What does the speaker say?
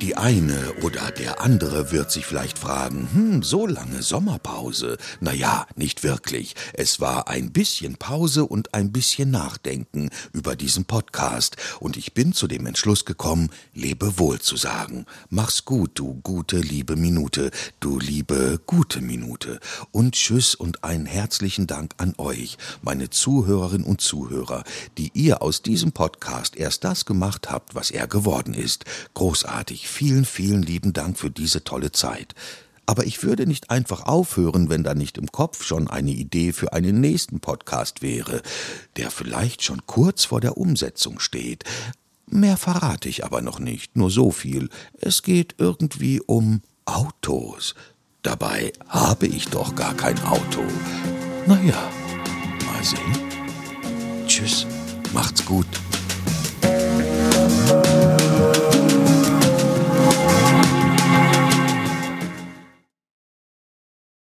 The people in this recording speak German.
Die eine oder der andere wird sich vielleicht fragen, hm, so lange Sommerpause. Naja, nicht wirklich. Es war ein bisschen Pause und ein bisschen Nachdenken über diesen Podcast. Und ich bin zu dem Entschluss gekommen, lebe wohl zu sagen. Mach's gut, du gute, liebe Minute, du liebe, gute Minute. Und tschüss und einen herzlichen Dank an euch, meine Zuhörerinnen und Zuhörer, die ihr aus diesem Podcast erst das gemacht habt, was er geworden ist. Großartig vielen, vielen lieben Dank für diese tolle Zeit. Aber ich würde nicht einfach aufhören, wenn da nicht im Kopf schon eine Idee für einen nächsten Podcast wäre, der vielleicht schon kurz vor der Umsetzung steht. Mehr verrate ich aber noch nicht, nur so viel. Es geht irgendwie um Autos. Dabei habe ich doch gar kein Auto. Naja, mal sehen. Tschüss, macht's gut.